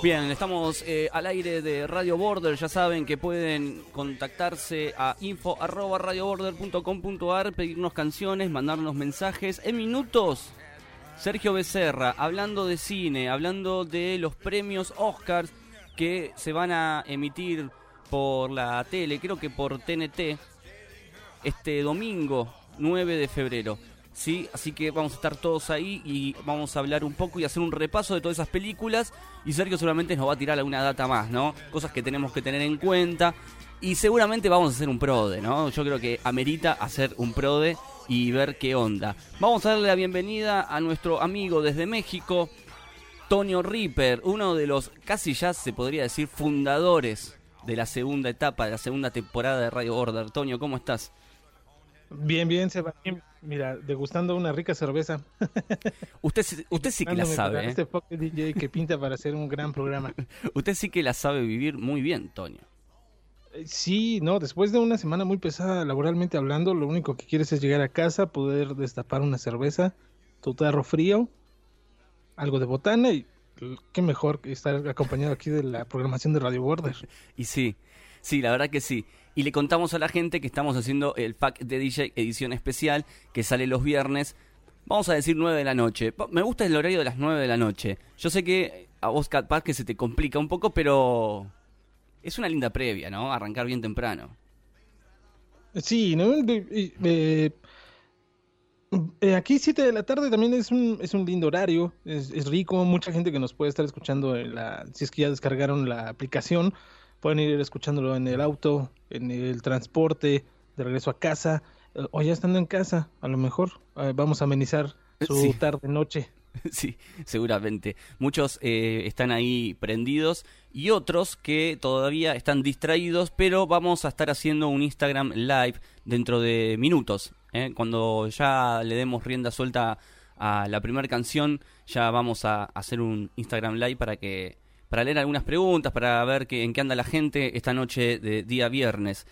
Bien, estamos eh, al aire de Radio Border. Ya saben que pueden contactarse a info@radioborder.com.ar, pedirnos canciones, mandarnos mensajes en minutos. Sergio Becerra, hablando de cine, hablando de los premios Oscars que se van a emitir por la tele, creo que por TNT, este domingo 9 de febrero. ¿Sí? Así que vamos a estar todos ahí y vamos a hablar un poco y hacer un repaso de todas esas películas. Y Sergio seguramente nos va a tirar alguna data más, ¿no? Cosas que tenemos que tener en cuenta. Y seguramente vamos a hacer un prode, ¿no? Yo creo que amerita hacer un prode y ver qué onda. Vamos a darle la bienvenida a nuestro amigo desde México, Tonio Ripper, uno de los casi ya se podría decir fundadores de la segunda etapa, de la segunda temporada de Radio Order. Tonio, ¿cómo estás? Bien, bien, Sebastián. Mira, degustando una rica cerveza. Usted, usted sí que la sabe. ¿eh? Este DJ que pinta para hacer un gran programa. usted sí que la sabe vivir muy bien, Toño. Eh, sí, no, después de una semana muy pesada laboralmente hablando, lo único que quieres es llegar a casa, poder destapar una cerveza, tu tarro frío, algo de botana y qué mejor que estar acompañado aquí de la programación de Radio Border. Y sí, sí, la verdad que sí y le contamos a la gente que estamos haciendo el pack de DJ edición especial que sale los viernes. Vamos a decir 9 de la noche. Me gusta el horario de las 9 de la noche. Yo sé que a vos, Cat que se te complica un poco, pero es una linda previa, ¿no? Arrancar bien temprano. Sí, ¿no? Eh, aquí 7 de la tarde también es un, es un lindo horario, es, rico, mucha gente que nos puede estar escuchando, la, si es que ya descargaron la aplicación, Pueden ir escuchándolo en el auto, en el transporte, de regreso a casa, eh, o ya estando en casa, a lo mejor eh, vamos a amenizar su tarde noche. Sí, seguramente. Muchos eh, están ahí prendidos y otros que todavía están distraídos, pero vamos a estar haciendo un Instagram Live dentro de minutos. Cuando ya le demos rienda suelta a la primera canción, ya vamos a hacer un Instagram Live para que para leer algunas preguntas, para ver qué, en qué anda la gente esta noche de día viernes.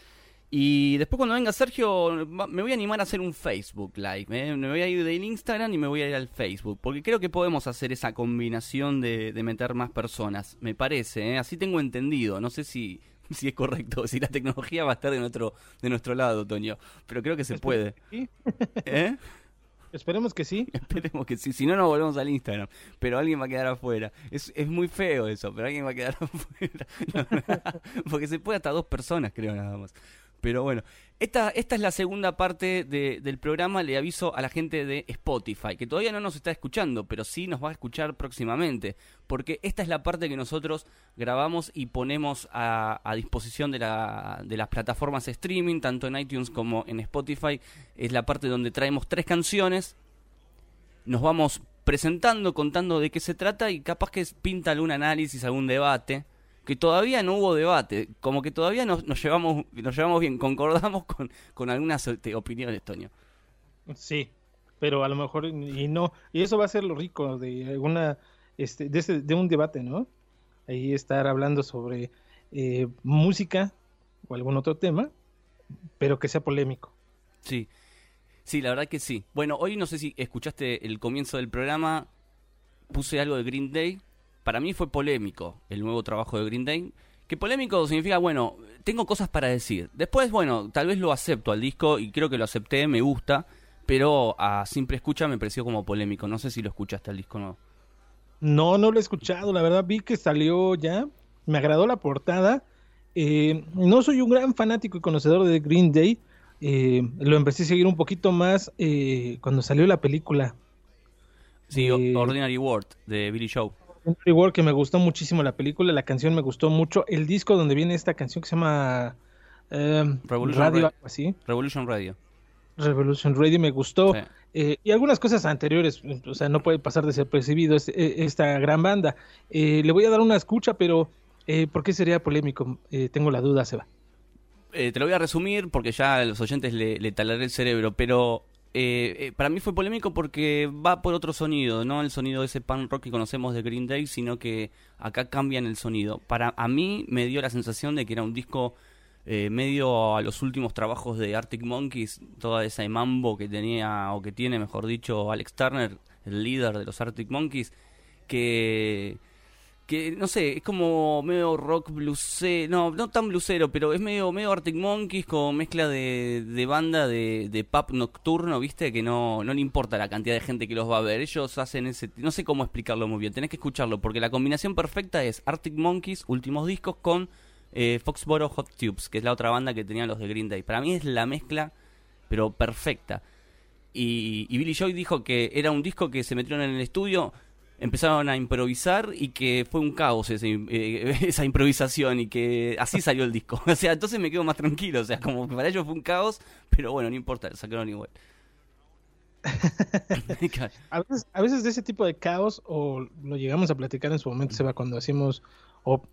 Y después cuando venga Sergio, me voy a animar a hacer un Facebook Live. ¿eh? Me voy a ir del Instagram y me voy a ir al Facebook. Porque creo que podemos hacer esa combinación de, meter más personas. Me parece, ¿eh? así tengo entendido. No sé si, si es correcto, si la tecnología va a estar de nuestro, de nuestro lado, Toño. Pero creo que se puede. ¿Eh? Esperemos que sí. Esperemos que sí. Si no, nos volvemos al Instagram. Pero alguien va a quedar afuera. Es, es muy feo eso, pero alguien va a quedar afuera. porque se puede hasta dos personas, creo, nada más. Pero bueno, esta, esta es la segunda parte del programa. Le aviso a la gente de Spotify, que todavía no nos está escuchando, pero sí nos va a escuchar próximamente. Porque esta es la parte que nosotros grabamos y ponemos a, disposición de, la, de las plataformas streaming, tanto en iTunes como en Spotify. Es la parte donde traemos tres canciones. Nos vamos presentando, contando de qué se trata y capaz que pinta algún análisis, algún debate que todavía no hubo debate, como que todavía nos, llevamos nos llevamos bien, concordamos con, con algunas este, opiniones, Toño. Sí, pero a lo mejor y no, y eso va a ser lo rico de alguna este de, este, de un debate, ¿no? Ahí estar hablando sobre eh, música o algún otro tema, pero que sea polémico. Sí. Sí, la verdad que sí. Bueno, hoy no sé si escuchaste el comienzo del programa, puse algo de Green Day, para mí fue polémico el nuevo trabajo de Green Day. Que polémico significa, bueno, tengo cosas para decir. Después, bueno, tal vez lo acepto al disco y creo que lo acepté, me gusta, pero a simple escucha me pareció como polémico. No sé si lo escuchaste al disco no. No, no lo he escuchado, la verdad vi que salió ya, me agradó la portada. Eh, no soy un gran fanático y conocedor de Green Day, eh, lo empecé a seguir un poquito más eh, cuando salió la película. Sí, Ordinary World de Billy Joe que me gustó muchísimo la película, la canción me gustó mucho, el disco donde viene esta canción que se llama em, Revolution Radio, así. Revolution Radio. Revolution Radio me gustó. Eh, y algunas cosas anteriores, o sea, no puede pasar desapercibido este, esta gran banda. Eh, le voy a dar una escucha, pero eh, ¿por qué sería polémico? tengo la duda, Seba. te lo voy a resumir porque ya a los oyentes le, le talaré el cerebro, pero eh, eh, para mí fue polémico porque va por otro sonido, no el sonido de ese punk rock que conocemos de Green Day, sino que acá cambian el sonido. Para a mí me dio la sensación de que era un disco eh, medio a los últimos trabajos de Arctic Monkeys, toda esa mambo que tenía o que tiene, mejor dicho, Alex Turner, el líder de los Arctic Monkeys, que que no sé, es como medio rock bluesero, no, no tan bluesero, pero es medio, medio Arctic Monkeys con mezcla de, de banda de, de pop nocturno, viste, que no, no le importa la cantidad de gente que los va a ver, ellos hacen ese, no sé cómo explicarlo muy bien, tenés que escucharlo, porque la combinación perfecta es Arctic Monkeys, últimos discos, con eh, Foxboro Hot Tubes, que es la otra banda que tenían los de Green Day. Para mí es la mezcla, pero perfecta. Y, y Billy Joy dijo que era un disco que se metieron en el estudio empezaron a improvisar y que fue un caos eh, esa improvisación y que así salió el disco. O sea, entonces me quedo más tranquilo. O sea, como para ellos fue un caos, pero bueno, no importa, sacaron igual. a, veces, a veces de ese tipo de caos, o lo llegamos a platicar en su momento, se va cuando hacíamos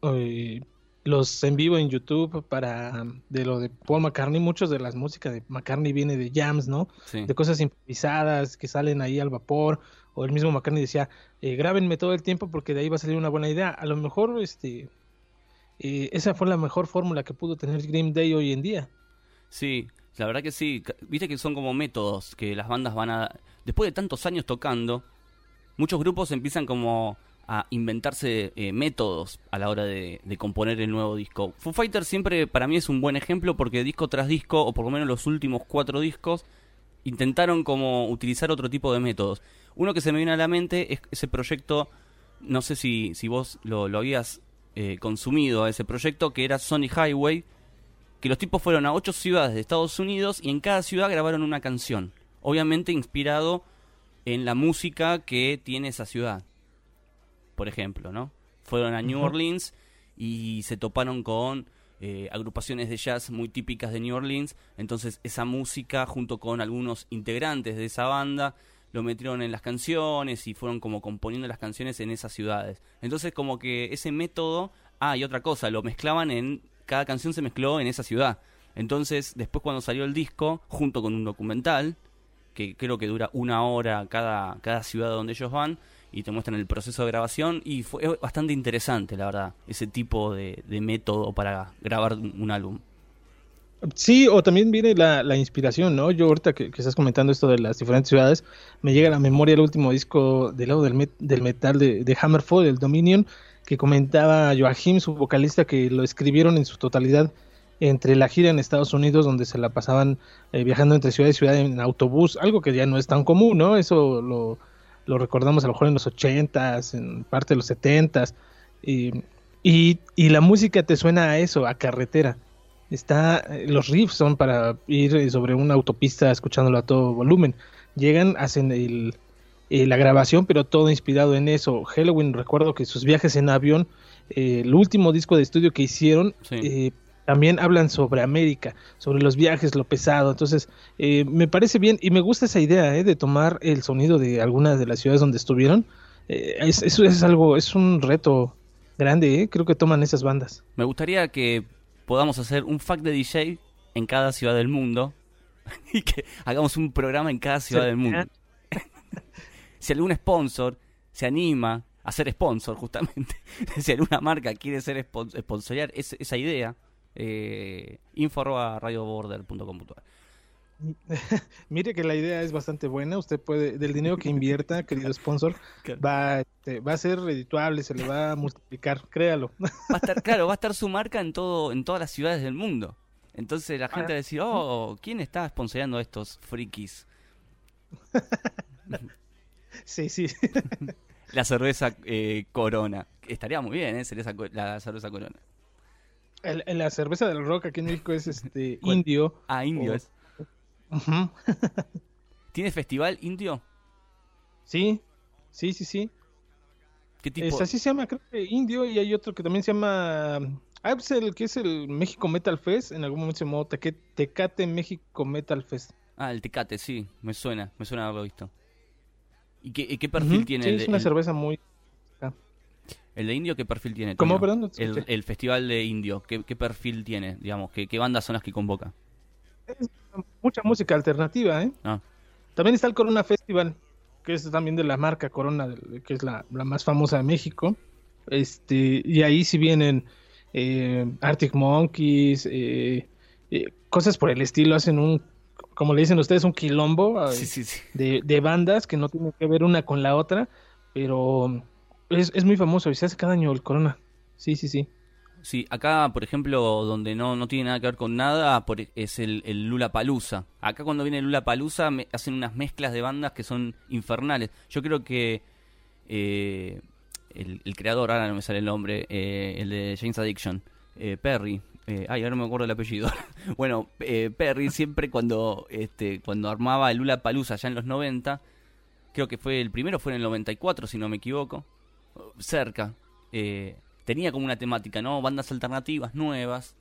eh, los en vivo en YouTube para de lo de Paul McCartney, muchos de las músicas de McCartney viene de jams, ¿no? De cosas improvisadas que salen ahí al vapor o el mismo McCartney decía, eh, grábenme todo el tiempo porque de ahí va a salir una buena idea. A lo mejor este eh, esa fue la mejor fórmula que pudo tener Green Day hoy en día. Sí, la verdad que sí. Viste que son como métodos que las bandas van a... Después de tantos años tocando, muchos grupos empiezan como a inventarse eh, métodos a la hora de, de, componer el nuevo disco. Foo Fighters siempre para mí es un buen ejemplo porque disco tras disco, o por lo menos los últimos cuatro discos, intentaron como utilizar otro tipo de métodos. Uno que se me viene a la mente es ese proyecto, no sé si, si vos lo, lo habías eh, consumido, ese proyecto que era Sony Highway, que los tipos fueron a ocho ciudades de Estados Unidos y en cada ciudad grabaron una canción, obviamente inspirado en la música que tiene esa ciudad, por ejemplo, ¿no? Fueron a New Orleans y se toparon con eh, agrupaciones de jazz muy típicas de New Orleans, entonces esa música junto con algunos integrantes de esa banda lo metieron en las canciones y fueron como componiendo las canciones en esas ciudades. Entonces como que ese método, ah, y otra cosa, lo mezclaban en, cada canción se mezcló en esa ciudad. Entonces después cuando salió el disco, junto con un documental, que creo que dura una hora cada, cada ciudad donde ellos van, y te muestran el proceso de grabación, y fue bastante interesante, la verdad, ese tipo de, de método para grabar un álbum. Sí, o también viene la, inspiración, ¿no? Yo ahorita que, estás comentando esto de las diferentes ciudades, me llega a la memoria el último disco del lado del, del metal de, de, Hammerfall, el Dominion, que comentaba Joachim, su vocalista, que lo escribieron en su totalidad entre la gira en Estados Unidos, donde se la pasaban eh, viajando entre ciudad y ciudad en autobús, algo que ya no es tan común, ¿no? Eso lo, lo recordamos a lo mejor en los ochentas, en parte de los setentas, y, y, y la música te suena a eso, a carretera está eh, los riffs son para ir eh, sobre una autopista escuchándolo a todo volumen. Llegan, hacen el, eh, la grabación, pero todo inspirado en eso. Halloween, recuerdo que sus viajes en avión, el último disco de estudio que hicieron, también hablan sobre América, sobre los viajes, lo pesado. Entonces, me parece bien y me gusta esa idea de tomar el sonido de algunas de las ciudades donde estuvieron. eso es algo, es un reto grande, creo que toman esas bandas. Me gustaría que podamos hacer un fact de DJ en cada ciudad del mundo y que hagamos un programa en cada ciudad del mundo. si algún sponsor se anima a ser sponsor, justamente, si alguna marca quiere ser sponsorear esa idea, eh, info arroba radioborder.com.ar. Mire que la idea es bastante buena. Usted puede, del dinero que invierta, querido sponsor, va, este, va a ser redituable, se le va a multiplicar, créalo. Va a estar, claro, va a estar su marca en todo, en todas las ciudades del mundo. Entonces la gente va a decir, oh, ¿quién está sponsoreando a estos frikis? sí, sí. la cerveza eh, Corona. Estaría muy bien, ¿eh? la cerveza Corona. la cerveza del rock aquí en México es este indio. Ah, indio es. ¿Tiene festival indio? Sí, sí, sí, sí. ¿Qué tipo? así se llama, creo que indio, y hay otro que también se llama. Ah, pues el que es el México Metal Fest, en algún momento se llamó Tecate México Metal Fest. Ah, el Tecate, sí, me suena, me suena haberlo visto. ¿Y qué, qué perfil tiene? Sí, es una cerveza muy... ¿El de indio qué perfil tiene? ¿Cómo, perdón? el, el, festival de indio, ¿qué, ¿qué, perfil tiene? Digamos, ¿qué, ¿qué bandas son las que convoca? Mucha música alternativa, ¿eh? Ah. También está el Corona Festival, que es también de la marca Corona, que es la, más famosa de México. Este, y ahí sí vienen eh, Arctic Monkeys, eh, eh, cosas por el estilo, hacen un, como le dicen ustedes, un quilombo De, de, bandas que no tienen que ver una con la otra, pero Es, es muy famoso y se hace cada año el Corona. Sí, sí, sí. Sí, acá, por ejemplo, donde no, no tiene nada que ver con nada, por, es el, el Lula Palusa. Acá cuando viene Lula Palusa hacen unas mezclas de bandas que son infernales. Yo creo que eh, el, el, creador, ahora no me sale el nombre, eh, el de James Addiction, eh, Perry. Eh, ay, ahora no me acuerdo el apellido. bueno, eh, Perry siempre cuando, este, cuando armaba el Lula Palusa ya en los 90, creo que fue el primero, fue en el 94, si no me equivoco, cerca. Eh, tenía como una temática, ¿no? Bandas alternativas nuevas.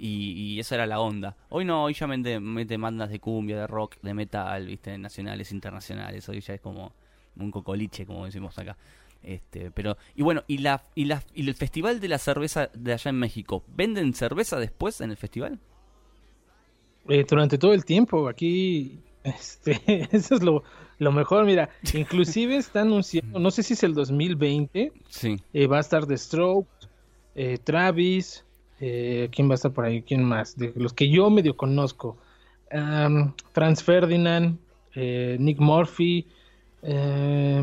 Y, y, esa era la onda. Hoy no, hoy ya mete, mete bandas de cumbia, de rock, de metal, viste, nacionales, internacionales. Hoy ya es como un cocoliche, como decimos acá. Este, pero, y bueno, y la, y la, y el festival de la cerveza de allá en México, ¿venden cerveza después en el festival? Eh, durante todo el tiempo, aquí, este, eso es lo, lo mejor, mira, inclusive está anunciando, no sé si es el 2020, sí. eh, va a estar The Strokes, eh, Travis, eh, ¿quién va a estar por ahí? ¿Quién más? De los que yo medio conozco. Um, Franz Ferdinand, Nick Murphy, eh,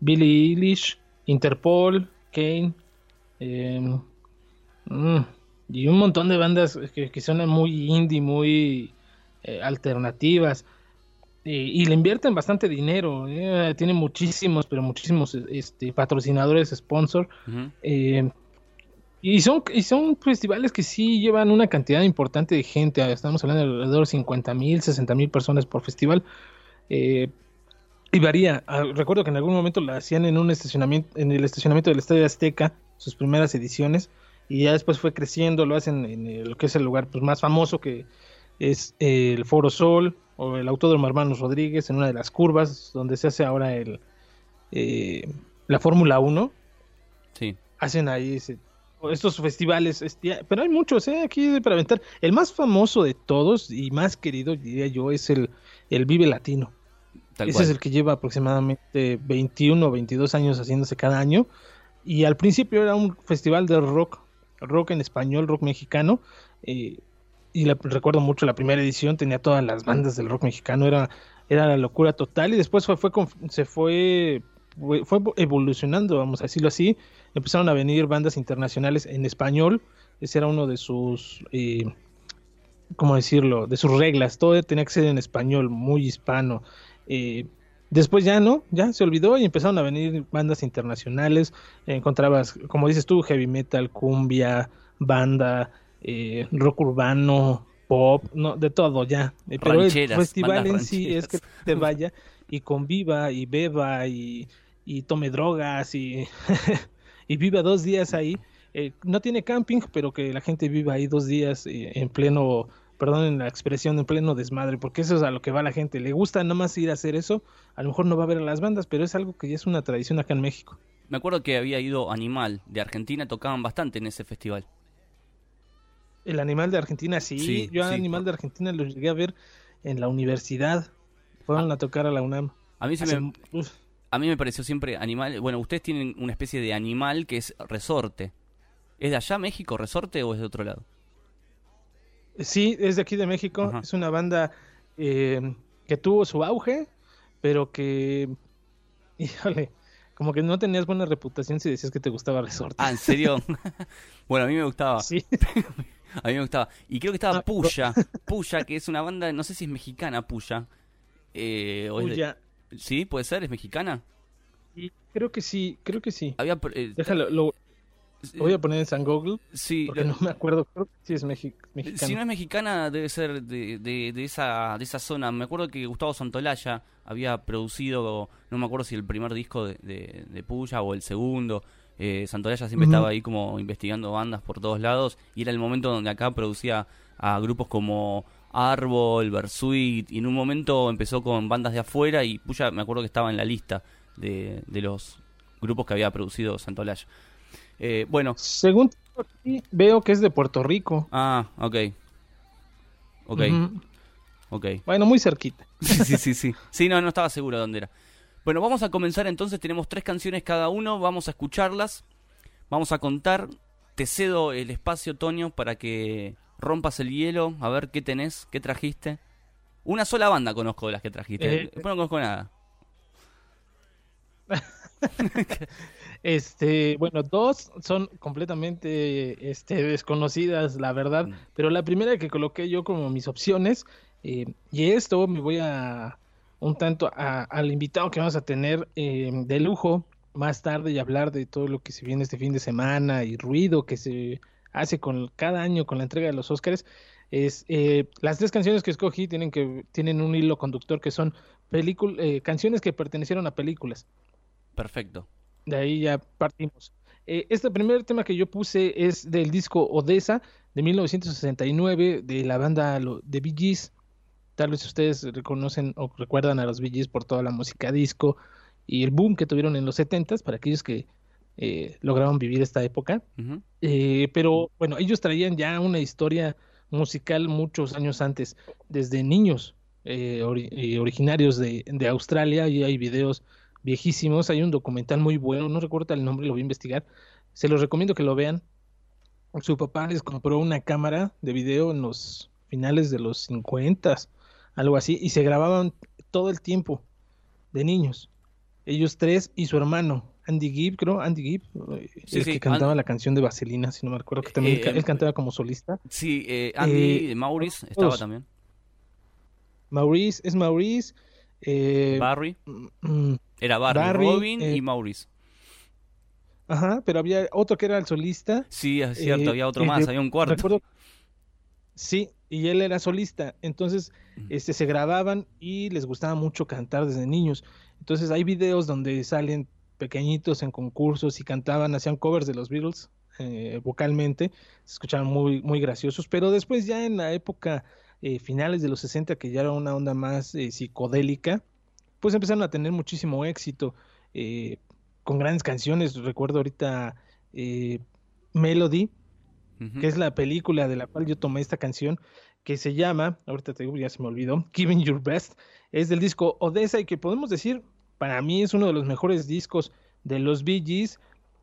Billy Eilish, Interpol, Kane, mm, y un montón de bandas que, que suenan muy indie, muy alternativas y le invierten bastante dinero, eh, tiene muchísimos, pero muchísimos este, patrocinadores, sponsor. Uh -huh. eh, y, son, y son festivales que sí llevan una cantidad importante de gente, estamos hablando de alrededor de 50 mil, 60 mil personas por festival. Eh, y varía, ah, recuerdo que en algún momento la hacían en un estacionamiento, en el estacionamiento del Estadio Azteca, sus primeras ediciones, y ya después fue creciendo, lo hacen en lo que es el lugar pues, más famoso que es el Foro Sol, o el Autódromo Hermanos Rodríguez en una de las curvas donde se hace ahora el eh, la Fórmula 1. Sí. Hacen ahí ese, estos festivales, este, pero hay muchos ¿eh? aquí para aventar. El más famoso de todos y más querido, diría yo, es el, el Vive Latino. Tal Ese cual. es el que lleva aproximadamente 21 o 22 años haciéndose cada año. Y al principio era un festival de rock, rock en español, rock mexicano. Eh, y recuerdo mucho la primera edición, tenía todas las bandas del rock mexicano, era, era la locura total y después fue, fue se fue, fue, fue evolucionando, vamos a decirlo así, empezaron a venir bandas internacionales en español, ese era uno de sus, eh, ¿cómo decirlo?, de sus reglas, todo tenía que ser en español, muy hispano. Eh, después ya no, ya se olvidó y empezaron a venir bandas internacionales, encontrabas, como dices tú, heavy metal, cumbia, banda, eh, rock urbano, pop, no, de todo ya. Eh, pero rancheras, el festival en sí es que te vaya y conviva y beba y, y tome drogas y, y viva dos días ahí. Eh, no tiene camping, pero que la gente viva ahí dos días eh, en pleno, perdón la expresión, en pleno desmadre, porque eso es a lo que va la gente. Le gusta nada más ir a hacer eso, a lo mejor no va a ver a las bandas, pero es algo que ya es una tradición acá en México. Me acuerdo que había ido Animal de Argentina, tocaban bastante en ese festival. El animal de Argentina, sí. sí Yo sí, animal de Argentina lo llegué a ver en la universidad. Fueron ah, a tocar a la UNAM. A mí, Hace, me, a mí me pareció siempre animal. Bueno, ustedes tienen una especie de animal que es resorte. ¿Es de allá, México, resorte o es de otro lado? Sí, es de aquí de México. Ajá. Es una banda eh, que tuvo su auge, pero que. Híjole como que no tenías buena reputación si decías que te gustaba Resorte. Ah, ¿en serio? bueno, a mí me gustaba. Sí. a mí me gustaba. Y creo que estaba Puya. Puya, que es una banda, no sé si es mexicana, Puya. Eh, o Puya. De... ¿Sí? ¿Puede ser? ¿Es mexicana? Creo que sí, creo que sí. Había, eh, Déjalo, lo, lo, voy a poner en San Google. Sí. Porque lo... no me acuerdo, creo que sí es mexi mexicana. Si no es mexicana, debe ser de, de, de, esa, de esa zona. Me acuerdo que Gustavo Santolaya había producido, no me acuerdo si el primer disco de, de, de Puya o el segundo. Eh, Santolaya siempre uh -huh. estaba ahí como investigando bandas por todos lados y era el momento donde acá producía a grupos como Árbol, Versuit y en un momento empezó con bandas de afuera y Puya me acuerdo que estaba en la lista de, de los grupos que había producido Santolaya. Eh, bueno. Según veo que es de Puerto Rico. Ah, ok. Ok. Uh -huh. Ok. Bueno, muy cerquita. Sí, sí, sí, sí. Sí, no, no estaba seguro de dónde era. Bueno, vamos a comenzar entonces, tenemos tres canciones cada uno, vamos a escucharlas, vamos a contar, te cedo el espacio, Toño, para que rompas el hielo, a ver qué tenés, qué trajiste. Una sola banda conozco de las que trajiste, eh, después no conozco nada. este, bueno, dos son completamente este, desconocidas, la verdad, Mm. pero la primera que coloqué yo como mis opciones, eh, y esto me voy a un tanto a- al invitado que vamos a tener eh, de lujo más tarde y hablar de todo lo que se viene este fin de semana y ruido que se hace con cada año con la entrega de los Óscares. Es, eh, las tres canciones que escogí tienen, que, tienen un hilo conductor que son eh, canciones que pertenecieron a películas. Perfecto. De ahí ya partimos. Eh, este primer tema que yo puse es del disco Odessa de 1969 de la banda de Bee Gees. Tal vez ustedes reconocen o recuerdan a los Gees por toda la música disco y el boom que tuvieron en los 70s para aquellos que eh, lograron vivir esta época. Eh, pero bueno, ellos traían ya una historia musical muchos años antes, desde niños eh, ori- eh, originarios de, de Australia, y hay videos viejísimos, hay un documental muy bueno, no recuerdo el nombre, lo voy a investigar, se los recomiendo que lo vean. Su papá les compró una cámara de video en los finales de los 50, algo así, y se grababan todo el tiempo de niños. Ellos tres y su hermano, Andy Gibb, creo, Andy Gibb, eh, Sí, el sí, que cantaba An- la canción de Vaselina, si no me acuerdo, que también Eh, ca- em, él cantaba como solista. Sí, eh, Andy, Eh, Maurice estaba todos. también. Maurice, es Maurice. eh, Barry. mm, Era Barry, Barry, Robin eh, y Maurice. ajá, pero había otro que era el solista. Sí, es cierto, eh, había otro más, había un cuarto. recuerdo- sí, y él era solista. Entonces, este, se grababan y les gustaba mucho cantar desde niños. Entonces, hay videos donde salen pequeñitos en concursos y cantaban, hacían covers de los Beatles eh, vocalmente. Se escuchaban muy, muy graciosos. Pero después, ya en la época eh, finales de los 60, que ya era una onda más eh, psicodélica, pues empezaron a tener muchísimo éxito eh, con grandes canciones. Recuerdo ahorita eh, Que es la película de la cual yo tomé esta canción, que se llama, ahorita te digo, ya se me olvidó, Giving Your Best, es del disco Odessa y que podemos decir, para mí es uno de los mejores discos de los Bee Gees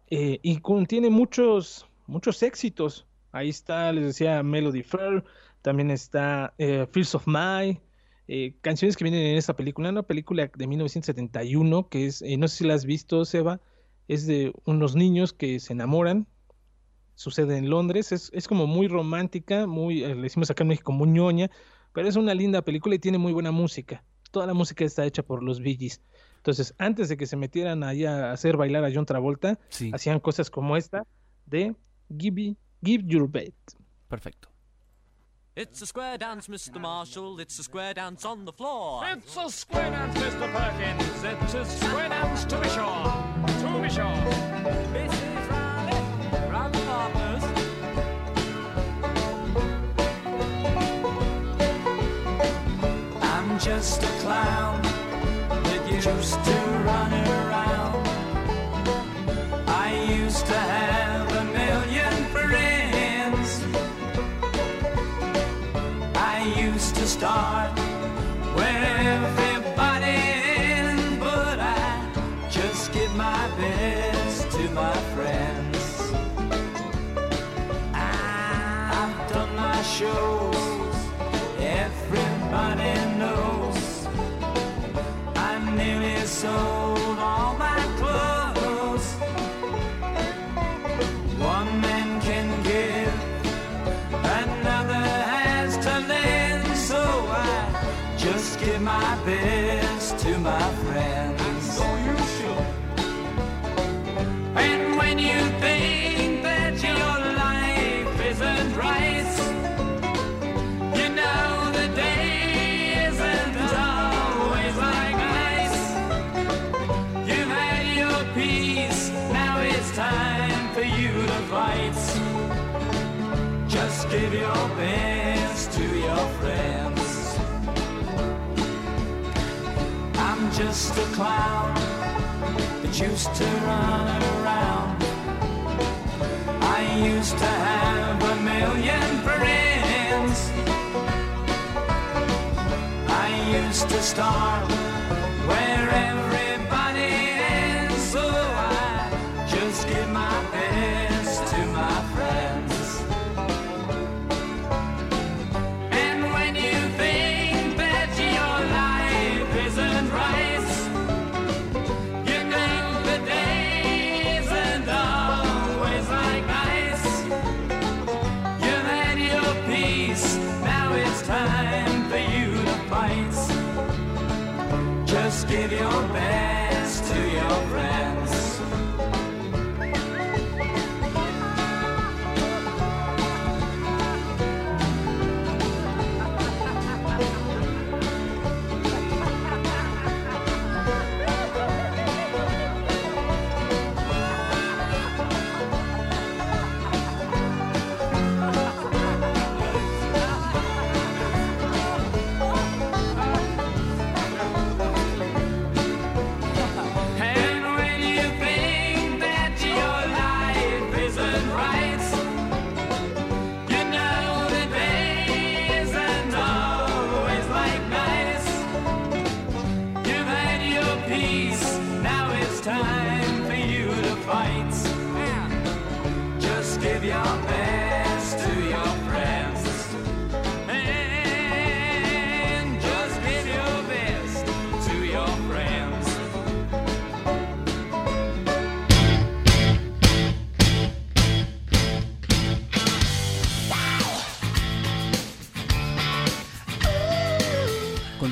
eh, y contiene muchos, muchos éxitos. Ahí está, les decía, Melody Fair, también está eh, Fears of My, eh, canciones que vienen en esta película, una película de 1971 que es, eh, no sé si la has visto, Seba, es de unos niños que se enamoran, sucede en Londres, es, es como muy romántica, muy, eh, le decimos acá en México, muy ñoña, pero es una linda película y tiene muy buena música. Toda la música está hecha por los Bee Gees. Entonces, antes de que se metieran ahí a hacer bailar a John Travolta, Sí, hacían cosas como esta de Give, Give Your Bet. perfecto. It's a square dance, Mr. Marshall. It's a square dance on the floor. It's a square dance, Mr. Perkins. It's a square dance to be sure. To be sure. just a clown with you. Just sold all my clothes. One man can give, another has to lend, so I just give my best to my friends. To your friends. I'm just a clown that used to run around. I used to have a million friends. I used to start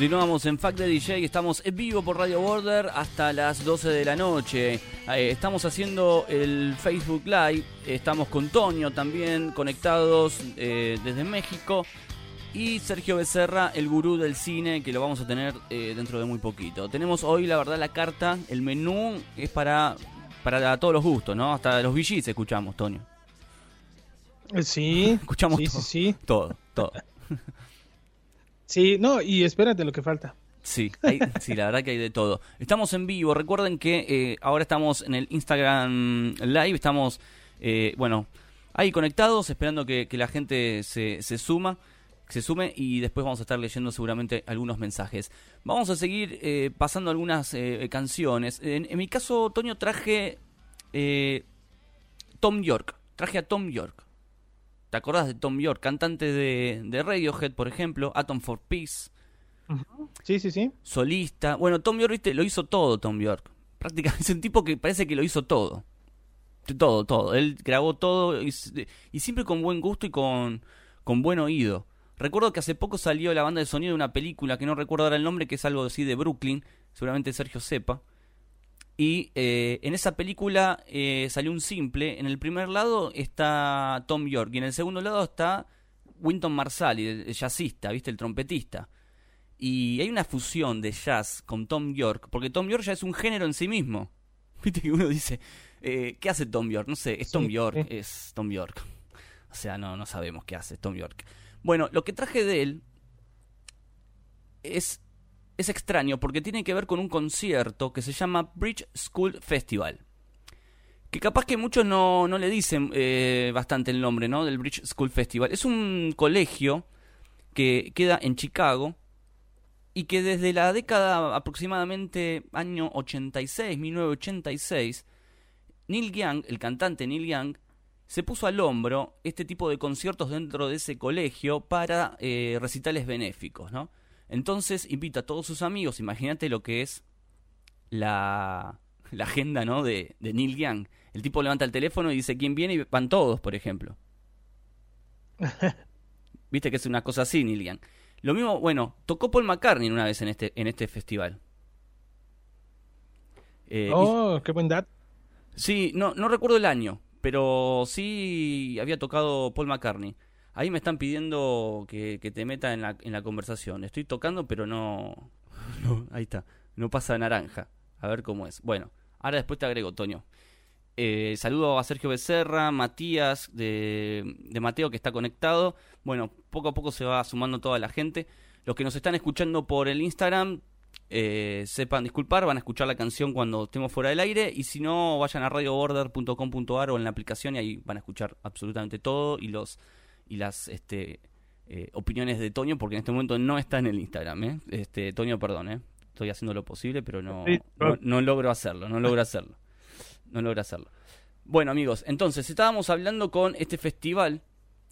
Continuamos en Fact de DJ, estamos en vivo por Radio Border hasta las 12 de la noche. Eh, estamos haciendo el Facebook Live, estamos con Toño también conectados eh, desde México y Sergio Becerra, el gurú del cine, que lo vamos a tener eh, dentro de muy poquito. Tenemos hoy, la verdad, la carta, el menú es para, para todos los gustos, ¿no? Hasta los VGs escuchamos, Toño. Sí, Escuchamos sí, todo. sí, sí. Todo, todo. Sí, no, y espérate lo que falta. Sí, hay- sí, la verdad que hay de todo. Estamos en vivo, recuerden que eh, ahora estamos en el Instagram Live, estamos, eh, bueno, ahí conectados, esperando que, que la gente se, se suma, se sume y después vamos a estar leyendo seguramente algunos mensajes. Vamos a seguir eh, pasando algunas eh, canciones. En, en mi caso, Toño, traje eh, Tom York, traje a Tom York. ¿Te acordás de Tom York, cantante de, de Radiohead, por ejemplo, Atom for Peace? Sí, sí, sí. solista. Bueno, Tom York, viste, lo hizo todo Tom York. Prácticamente es un tipo que parece que lo hizo todo. Todo, todo. Él grabó todo y, siempre con buen gusto y con, con buen oído. Recuerdo que hace poco salió la banda de sonido de una película que no recuerdo ahora el nombre, que es algo así de Brooklyn, seguramente Sergio sepa. Y eh, en esa película eh, salió un simple. En el primer lado está Tom York y en el segundo lado está Winton Marsalis, el, jazzista, ¿viste? El trompetista. Y hay una fusión de jazz con Tom York, porque Tom York ya es un género en sí mismo. Viste que uno dice, eh, ¿qué hace Tom York? No sé, es Tom Sí, York, es Tom York. O sea, no, no sabemos qué hace Tom York. Bueno, lo que traje de él es, es extraño porque tiene que ver con un concierto que se llama Bridge School Festival. Que capaz que muchos no, no le dicen eh, bastante el nombre, ¿no? Del Bridge School Festival. Es un colegio que queda en Chicago y que desde la década aproximadamente año 86, 1986, Neil Young, el cantante Neil Young, se puso al hombro este tipo de conciertos dentro de ese colegio para eh, recitales benéficos, ¿no? Entonces invita a todos sus amigos, imagínate lo que es la, la agenda, ¿no? De, de Neil Young. El tipo levanta el teléfono y dice quién viene y van todos, por ejemplo. Viste que es una cosa así, Neil Young. Lo mismo, bueno, tocó Paul McCartney una vez en este, en este festival. Eh, oh, qué buen dato. Sí, no, no recuerdo el año, pero sí había tocado Paul McCartney. Ahí me están pidiendo que, que te meta en la, en la conversación. Estoy tocando, pero no. Ahí está. No pasa naranja. A ver cómo es. Bueno, ahora después te agrego, Toño. Eh, saludo a Sergio Becerra, Matías de, de Mateo que está conectado. Bueno, poco a poco se va sumando toda la gente. Los que nos están escuchando por el Instagram, eh, sepan disculpar, van a escuchar la canción cuando estemos fuera del aire. Y si no, vayan a radioborder.com.ar o en la aplicación y ahí van a escuchar absolutamente todo y los y las este, eh, opiniones de Toño, porque en este momento no está en el Instagram. ¿eh? Este, Toño, perdón, ¿eh? estoy haciendo lo posible, pero no, no, no logro hacerlo, no logro hacerlo. No logro hacerlo. Bueno, amigos, entonces estábamos hablando con este festival,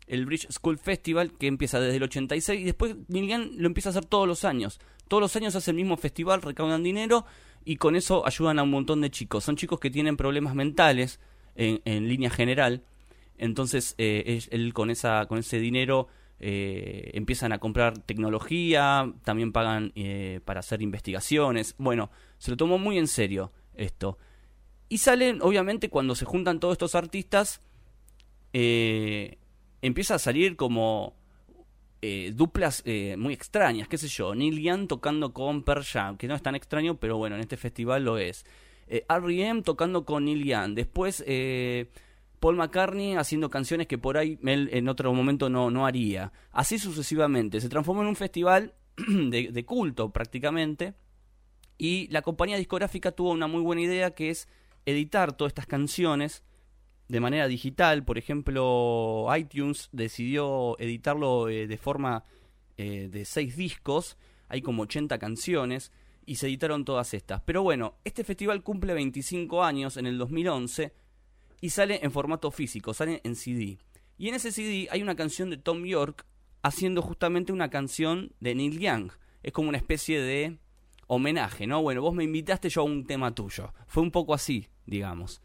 el Bridge School Festival, que empieza desde el 86 y después Young lo empieza a hacer todos los años. Todos los años hace el mismo festival, recaudan dinero y con eso ayudan a un montón de chicos. Son chicos que tienen problemas mentales en, en línea general. Entonces, eh, él con, esa, con ese dinero eh, empiezan a comprar tecnología, también pagan eh, para hacer investigaciones. Bueno, se lo tomó muy en serio esto. Y salen, obviamente, cuando se juntan todos estos artistas, empieza a salir como duplas muy extrañas, qué sé yo. Neil Young tocando con Pearl Jam, que no es tan extraño, pero bueno, en este festival lo es. R.E.M. tocando con Neil Young. Después Paul McCartney haciendo canciones que por ahí él en otro momento no, no haría. Así sucesivamente. Se transformó en un festival de, culto prácticamente. Y la compañía discográfica tuvo una muy buena idea que es editar todas estas canciones de manera digital. Por ejemplo, iTunes decidió editarlo eh, de forma eh, de seis discos. Hay como 80 canciones y se editaron todas estas. Pero bueno, este festival cumple 25 años en el 2011 y sale en formato físico, sale en CD. Y en ese CD hay una canción de Tom York haciendo justamente una canción de Neil Young. Es como una especie de homenaje, ¿no? Bueno, vos me invitaste yo a un tema tuyo. Fue un poco así, digamos.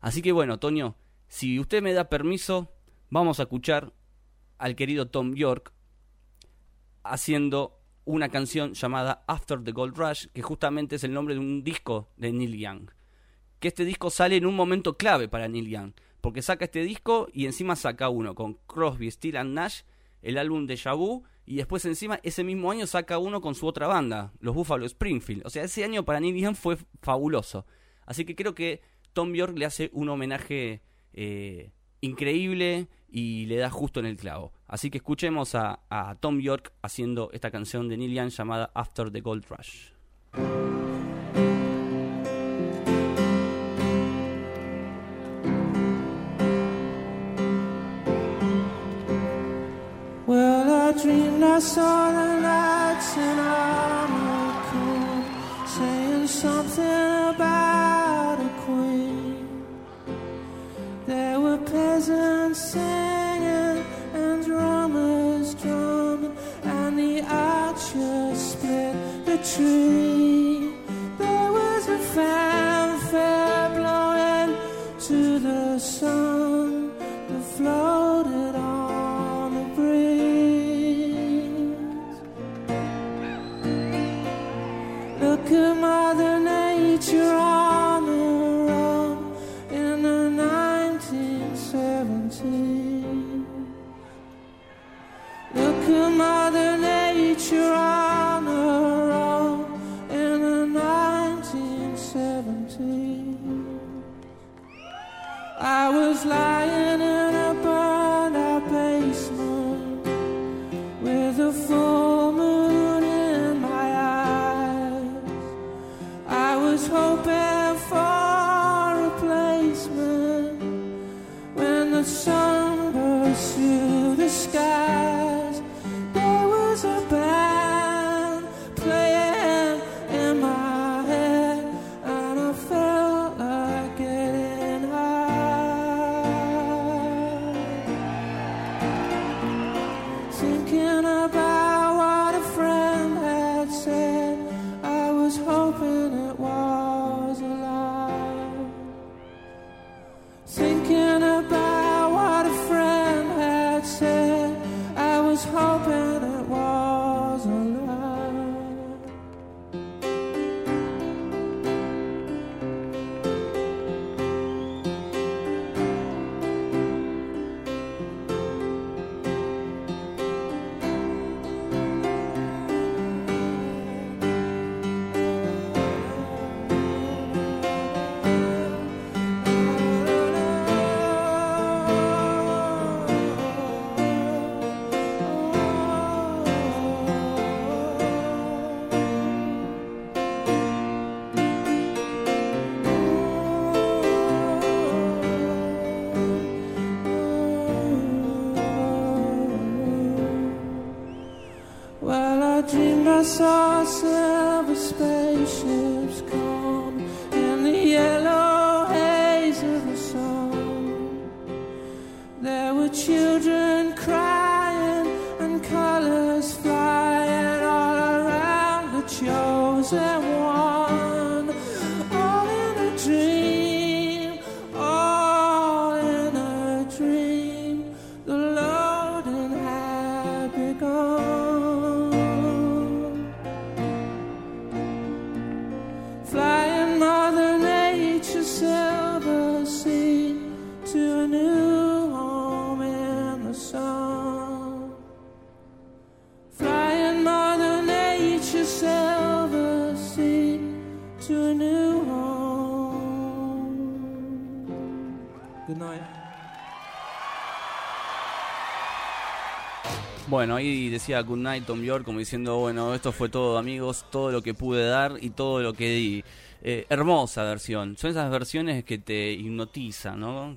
Así que bueno, Toño, si usted me da permiso, vamos a escuchar al querido Tom York haciendo una canción llamada After the Gold Rush, que justamente es el nombre de un disco de Neil Young. Que este disco sale en un momento clave para Neil Young, porque saca este disco y encima saca uno con Crosby, Still and Nash, el álbum de Vu, y después encima ese mismo año saca uno con su otra banda, los Buffalo Springfield. O sea, ese año para Neil Young fue fabuloso. Así que creo que Tom York le hace un homenaje eh, increíble y le da justo en el clavo. Así que escuchemos a, a Tom York haciendo esta canción de Neil Young llamada After the Gold Rush. I saw the lights in come, saying something about a queen. There were peasants singing and drummers drumming, and the archers split the tree. There was a fanfare Bueno, ahí decía Good Night Tom York como diciendo, bueno, esto fue todo amigos, todo lo que pude dar y todo lo que di. Eh, hermosa versión, son esas versiones que te hipnotizan, ¿no?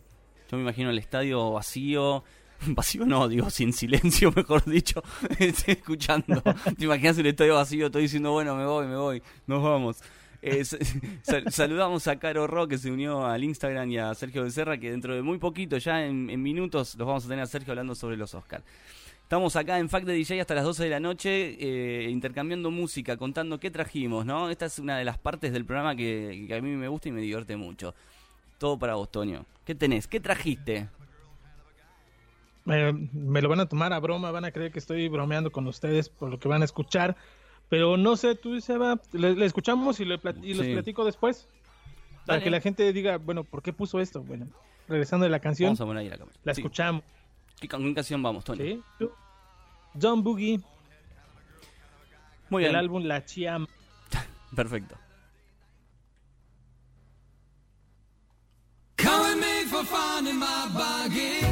Yo me imagino el estadio vacío, vacío no, digo, sin silencio, mejor dicho, escuchando. Te imaginas el estadio vacío, estoy diciendo, bueno, me voy, me voy, nos vamos. Eh, sa- sal- saludamos a Caro Ro que se unió al Instagram y a Sergio Becerra que dentro de muy poquito, ya en, en minutos, los vamos a tener a Sergio hablando sobre los Oscars. Estamos acá en Fact de DJ hasta las 12 de la noche, eh, intercambiando música, contando qué trajimos, ¿no? Esta es una de las partes del programa que, que a mí me gusta y me divierte mucho. Todo para vos, Toño. ¿Qué tenés? ¿Qué trajiste? Eh, me lo van a tomar a broma, van a creer que estoy bromeando con ustedes por lo que van a escuchar. Pero no sé, tú, Seba, le, le escuchamos y, le plat- y los Sí. platico después. Para que la gente diga, bueno, ¿por qué puso esto? Bueno, regresando de la canción, Vamos a poner ahí la cámara. la Sí. escuchamos. ¿Qué, con qué canción vamos, Toño? ¿sí? John Boogie, Muy bien, álbum La Chiam. perfecto. Come with me for fun in my buggy.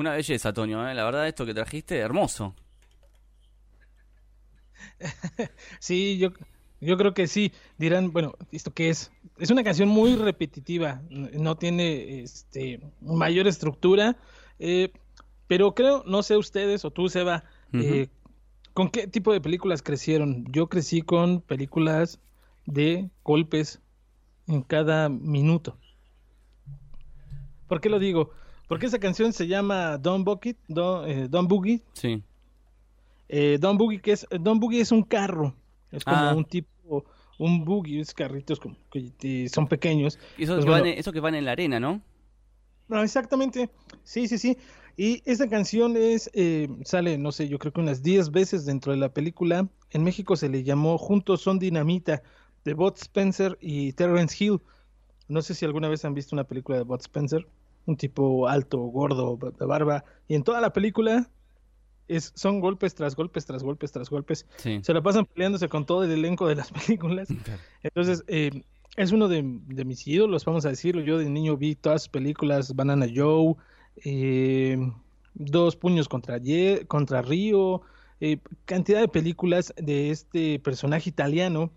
Una belleza, Toño, ¿eh? la verdad esto que trajiste, hermoso. Sí, yo, yo creo que sí. Dirán, bueno, ¿esto qué es? Es una canción muy repetitiva, no tiene este, mayor estructura, eh, pero creo, no sé ustedes o tú, Seba, eh, ¿con qué tipo de películas crecieron? Yo crecí con películas de golpes en cada minuto. ¿Por qué lo digo? Porque esa canción se llama Don Bucket, Don, eh, Don Boogie, Sí. eh, Don Boogie, que es, Don Boogie es un carro, es como Ah. un tipo, un boogie, es carritos como que son pequeños. Y Eso, Pues que bueno. van, en- eso que van en la arena, ¿no? No, exactamente, sí, sí, sí. Y esta canción es, eh, sale, no sé, yo creo que unas 10 veces dentro de la película. En México se le llamó Juntos son Dinamita, de Bud Spencer y Terrence Hill. No sé si alguna vez han visto una película de Bud Spencer, un tipo alto, gordo, de barba, y en toda la película es, son golpes tras golpes, tras golpes, tras golpes. Sí. Se la pasan peleándose con todo el elenco de las películas. Entonces, eh, es uno de, de mis ídolos, vamos a decirlo. Yo de niño vi todas sus películas, Banana Joe, eh, Dos Puños contra, Ye- contra Río, eh, cantidad de películas de este personaje italiano,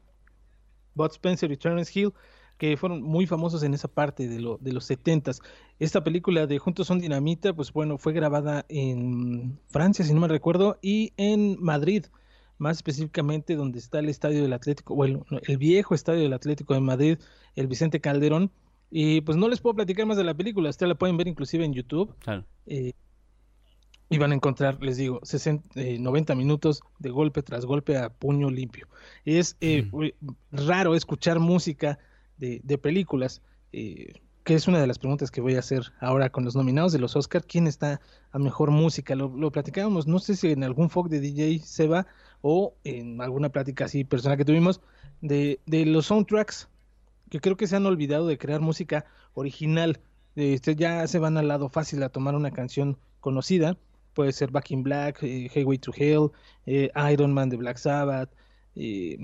Bud Spencer y Terence Hill, que fueron muy famosos en esa parte de, lo, de los setentas. Esta película de Juntos son Dinamita, pues bueno, fue grabada en Francia, si no me recuerdo, y en Madrid, más específicamente donde está el estadio del Atlético, bueno, no, el viejo estadio del Atlético de Madrid, el Vicente Calderón. Y pues no les puedo platicar más de la película, ustedes la pueden ver inclusive en YouTube. Claro. eh, y van a encontrar, les digo, 60, eh, 90 minutos de golpe tras golpe a puño limpio. Es eh, raro escuchar música de, de películas, eh, que es una de las preguntas que voy a hacer ahora con los nominados de los Oscar. ¿Quién está a mejor música? Lo, lo platicábamos, no sé si en algún fog de DJ Seba o en alguna plática así personal que tuvimos de, de los soundtracks, que creo que se han olvidado de crear música original. Este, ya se van al lado fácil a tomar una canción conocida, puede ser Back in Black, eh, Highway to Hell, eh, Iron Man de Black Sabbath, eh,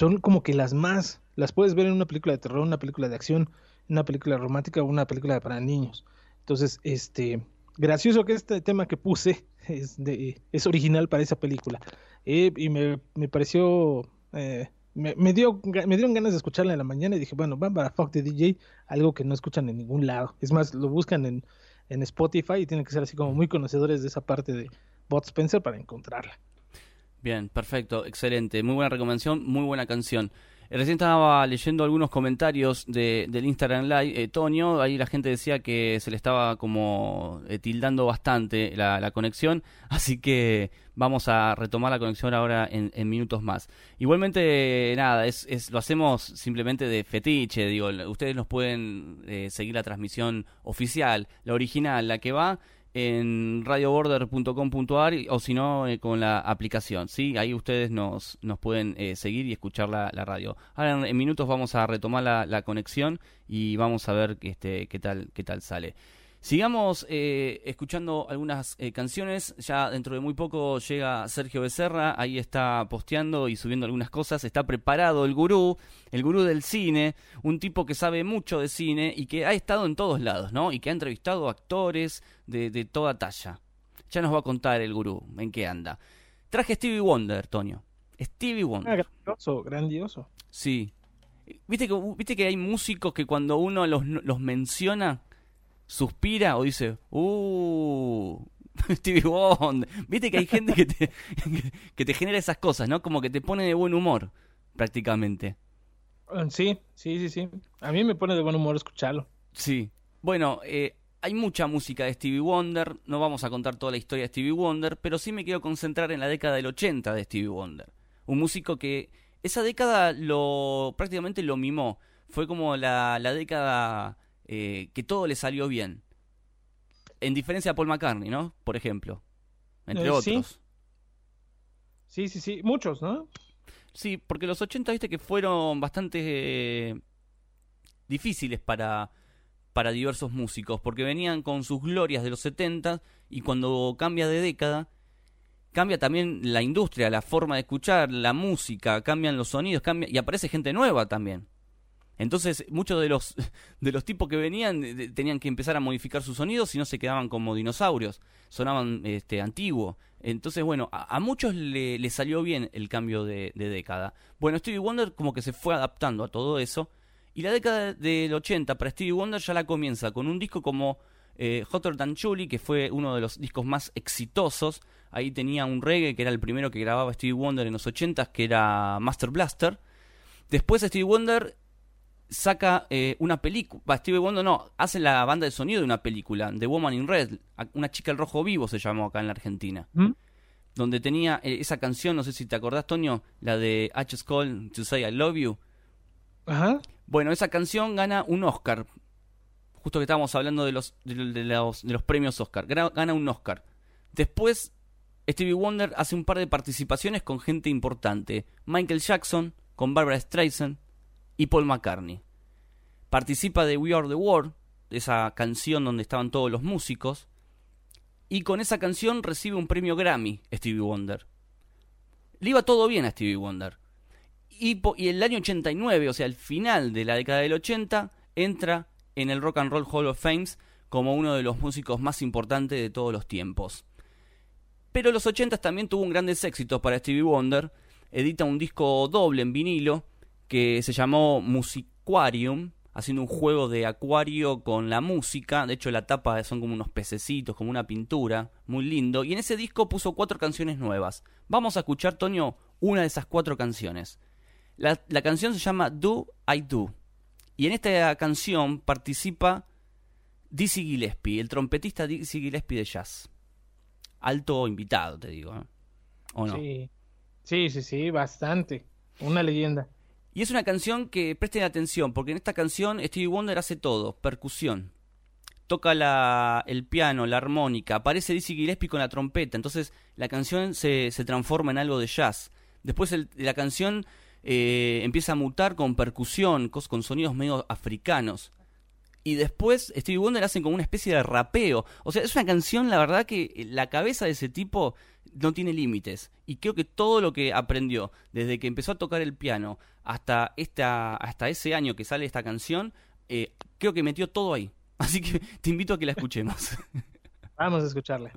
son como que las más, las puedes ver en una película de terror, una película de acción, una película romántica o una película para niños. Entonces, este, gracioso que este tema que puse es, de, es original para esa película. Eh, y me, me pareció, eh, me, me dio, me dieron ganas de escucharla en la mañana y dije, bueno, van para Fuck the DJ, algo que no escuchan en ningún lado. Es más, lo buscan en, en Spotify y tienen que ser así como muy conocedores de esa parte de Bot Spencer para encontrarla. Bien, perfecto, excelente. Muy buena recomendación, muy buena canción. Eh, Recién estaba leyendo algunos comentarios de, del Instagram Live, eh, Tonio, ahí la gente decía que se le estaba como eh, tildando bastante la, la conexión, así que vamos a retomar la conexión ahora en, en minutos más. Igualmente, nada, es, es, lo hacemos simplemente de fetiche, digo, ustedes nos pueden eh, seguir la transmisión oficial, la original, la que va en radioborder.com.ar o si no eh, con la aplicación, ¿sí? Ahí ustedes nos, nos pueden eh, seguir y escuchar la, la radio. Ahora en, en minutos vamos a retomar la, la conexión y vamos a ver este, qué, tal, qué tal sale. Sigamos eh, escuchando algunas eh, canciones. Ya dentro de muy poco llega Sergio Becerra. Ahí está posteando y subiendo algunas cosas. Está preparado el gurú, el gurú del cine. Un tipo que sabe mucho de cine y que ha estado en todos lados, ¿no? Y que ha entrevistado actores de, de toda talla. Ya nos va a contar el gurú en qué anda. Traje Stevie Wonder, Tonio. Stevie Ah, Wonder. grandioso, grandioso. Sí. ¿Viste que, viste que hay músicos que cuando uno los, los menciona, suspira o dice, uh, Stevie Wonder. Viste que hay gente que te, que te genera esas cosas, ¿no? Como que te pone de buen humor, prácticamente. Ah, Sí, sí, sí, sí. A mí me pone de buen humor escucharlo. Sí. Bueno, eh, hay mucha música de Stevie Wonder. No vamos a contar toda la historia de Stevie Wonder, pero sí me quiero concentrar en la década del 80 de Stevie Wonder. Un músico que esa década lo prácticamente lo mimó. Fue como la, la década eh, que todo le salió bien. En diferencia a Paul McCartney, ¿no? Por ejemplo. Entre Eh, sí. otros. Sí, sí, sí. Muchos, ¿no? Sí, porque los 80, viste que fueron bastante eh, difíciles para, para diversos músicos, porque venían con sus glorias de los 70 y cuando cambia de década, cambia también la industria, la forma de escuchar, la música, cambian los sonidos, cambia, y aparece gente nueva también. Entonces, muchos de los, de los tipos que venían tenían que empezar a modificar sus sonidos, si no se quedaban como dinosaurios, sonaban este, antiguo. Entonces, bueno, a, muchos le, le salió bien el cambio de, de década. Bueno, Stevie Wonder como que se fue adaptando a todo eso. Y la década del 80 para Stevie Wonder ya la comienza con un disco como eh, Hotter Than Julie, que fue uno de los discos más exitosos. Ahí tenía un reggae, que era el primero que grababa Stevie Wonder en los 80, que era Master Blaster. Después Stevie Wonder saca eh, una película. Stevie Wonder no, hace la banda de sonido de una película, The Woman in Red. Una chica al rojo vivo se llamó acá en la Argentina. ¿Mm? Donde tenía eh, esa canción, no sé si te acordás, Toño, la de Just Call to Say I Love You. Ajá. Bueno, esa canción gana un Oscar. Justo que estábamos hablando de los, de, de los, de los premios Oscar. Gana un Oscar. Después, Stevie Wonder hace un par de participaciones con gente importante. Michael Jackson, con Barbara Streisand y Paul McCartney. Participa de We Are the World, esa canción donde estaban todos los músicos. y con esa canción recibe un premio Grammy Stevie Wonder. Le iba todo bien a Stevie Wonder. Y, y el año 89, o sea, el final de la década del 80, entra en el Rock and Roll Hall of Fame como uno de los músicos más importantes de todos los tiempos. Pero los 80 también tuvo un grandes éxitos para Stevie Wonder. Edita un disco doble en vinilo que se llamó Musiquarium, haciendo un juego de acuario con la música. De hecho, la tapa son como unos pececitos, como una pintura, muy lindo. Y en ese disco puso cuatro canciones nuevas. Vamos a escuchar, Toño, una de esas cuatro canciones. La, canción se llama Do I Do. Y en esta canción participa Dizzy Gillespie, el trompetista Dizzy Gillespie de jazz. Alto invitado, te digo. ¿eh? ¿O no? Sí, sí, sí, bastante. Una leyenda. Y es una canción que presten atención, porque en esta canción Stevie Wonder hace todo, percusión. Toca la, el piano, la armónica, aparece Dizzy Gillespie con la trompeta, entonces la canción se, transforma en algo de jazz. Después el- la canción eh, empieza a mutar con percusión, con sonidos medio africanos. Y después Stevie Wonder hace como una especie de rapeo. O sea, es una canción, la verdad, que la cabeza de ese tipo no tiene límites. Y creo que todo lo que aprendió, desde que empezó a tocar el piano hasta, esta, hasta ese año que sale esta canción, eh, creo que metió todo ahí. Así que te invito a que la escuchemos. Vamos a escucharla.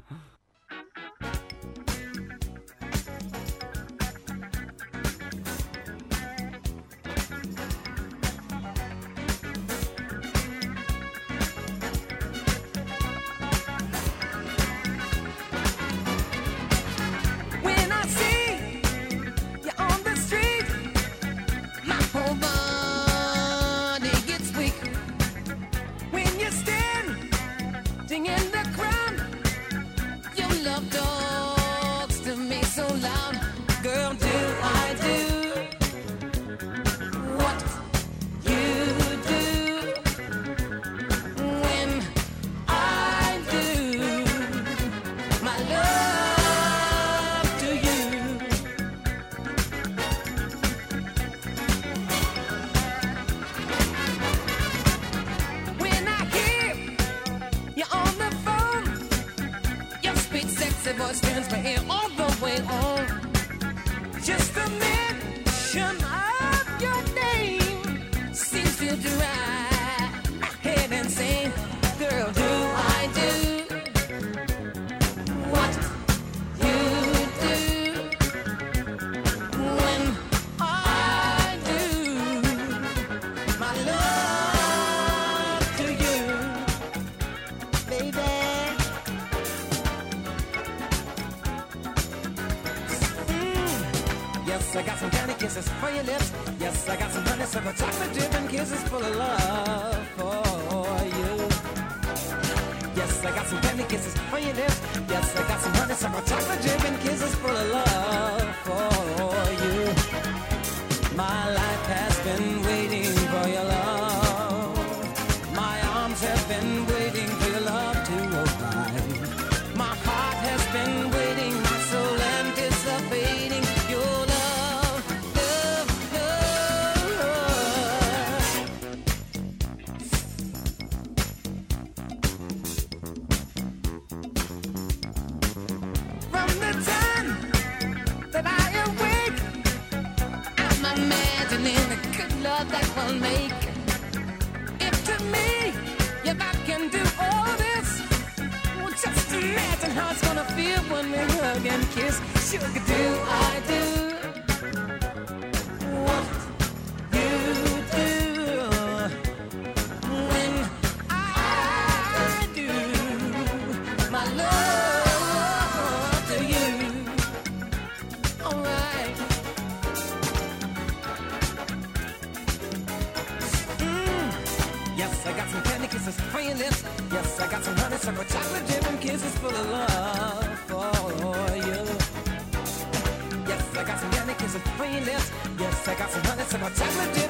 Kiss. Sugar, do I I got some honey, some hot chocolate.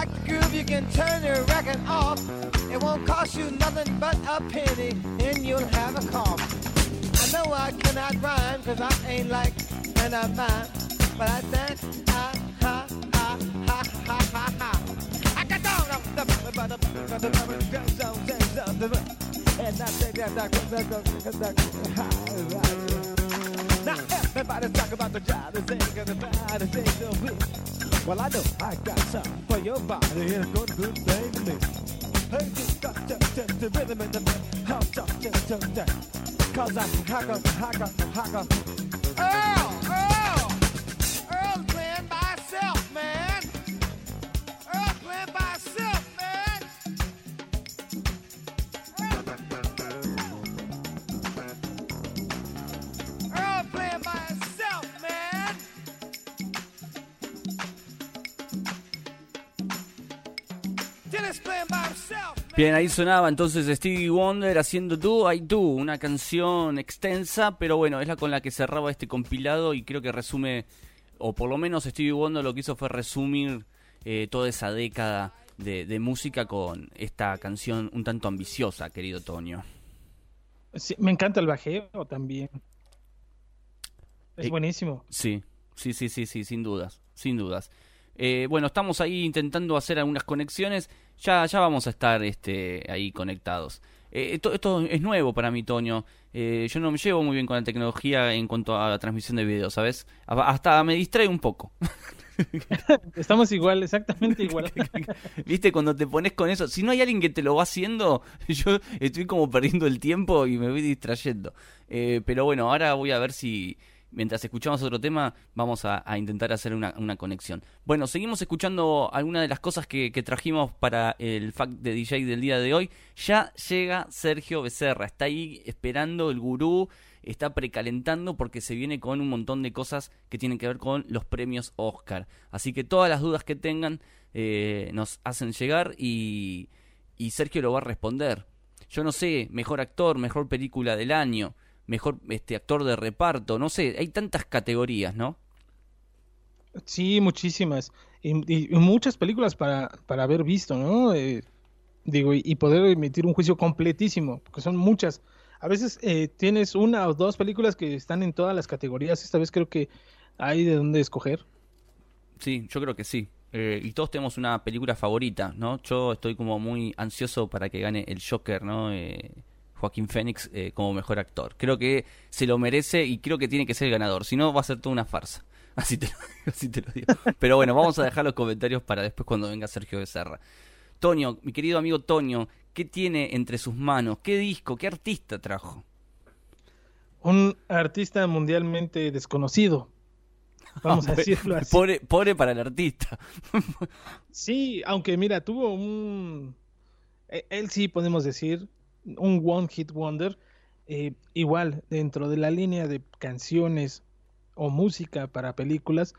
Like the groove, you can turn the record off. It won't cost you nothing but a penny, and you'll have a coffee. I know I cannot rhyme, cause I ain't like an of mine, but I think ha ha ha ha ha ha ha. I got down the and I think now everybody's talking about the job, they think of the body, they so big. Well, I know I got something for your body, it's gonna good thing to me. Hey, you got to, to, the rhythm in the bed, how to, to, to, to. Cause I'm hacker, hacker, hacker. Earl, Bien, ahí sonaba entonces Stevie Wonder haciendo Do I Do, una canción extensa, pero bueno, es la con la que cerraba este compilado y creo que resume, o por lo menos Stevie Wonder lo que hizo fue resumir eh, toda esa década de, de música con esta canción un tanto ambiciosa, querido Tonio. Sí, me encanta el bajeo también. Es Eh, buenísimo. Sí, sí, sí, sí, sí, sin dudas, sin dudas. Eh, bueno, estamos ahí intentando hacer algunas conexiones. Ya, ya vamos a estar este, ahí conectados. Eh, esto, esto es nuevo para mí, Toño. Eh, yo no me llevo muy bien con la tecnología en cuanto a la transmisión de video, ¿sabes? Hasta me distrae un poco. Estamos igual, exactamente igual. ¿Viste? Cuando te pones con eso. Si no hay alguien que te lo va haciendo, yo estoy como perdiendo el tiempo y me voy distrayendo. Eh, pero bueno, ahora voy a ver si, mientras escuchamos otro tema, vamos a, intentar hacer una, conexión. Bueno, seguimos escuchando algunas de las cosas que, trajimos para el fact de DJ del día de hoy. Ya llega Sergio Becerra, está ahí esperando el gurú, está precalentando porque se viene con un montón de cosas que tienen que ver con los premios Oscar. Así que todas las dudas que tengan eh, nos hacen llegar y Sergio lo va a responder. Yo no sé, mejor actor, mejor película del año, mejor este actor de reparto, no sé, hay tantas categorías, ¿no? Sí, muchísimas. Y, muchas películas para, para haber visto, ¿no? Eh, digo, y, y poder emitir un juicio completísimo, porque son muchas. A veces eh, tienes una o dos películas que están en todas las categorías. Esta vez creo que hay de dónde escoger. Sí, yo creo que sí. Eh, y todos tenemos una película favorita, ¿no? Yo estoy como muy ansioso para que gane el Joker, ¿no? Eh, Joaquín Phoenix eh, como mejor actor. Creo que se lo merece y creo que tiene que ser el ganador. Si no, va a ser toda una farsa. Así te, lo, así te lo digo. Pero bueno, vamos a dejar los comentarios para después cuando venga Sergio Becerra. Toño, mi querido amigo Toño, ¿qué tiene entre sus manos? ¿Qué disco? ¿Qué artista trajo? Un artista mundialmente desconocido. Vamos a decirlo así. Pobre, pobre para el artista. Sí, aunque mira, tuvo un... e- Él sí podemos decir, un One Hit Wonder. eh, igual, dentro de la línea de canciones o música para películas,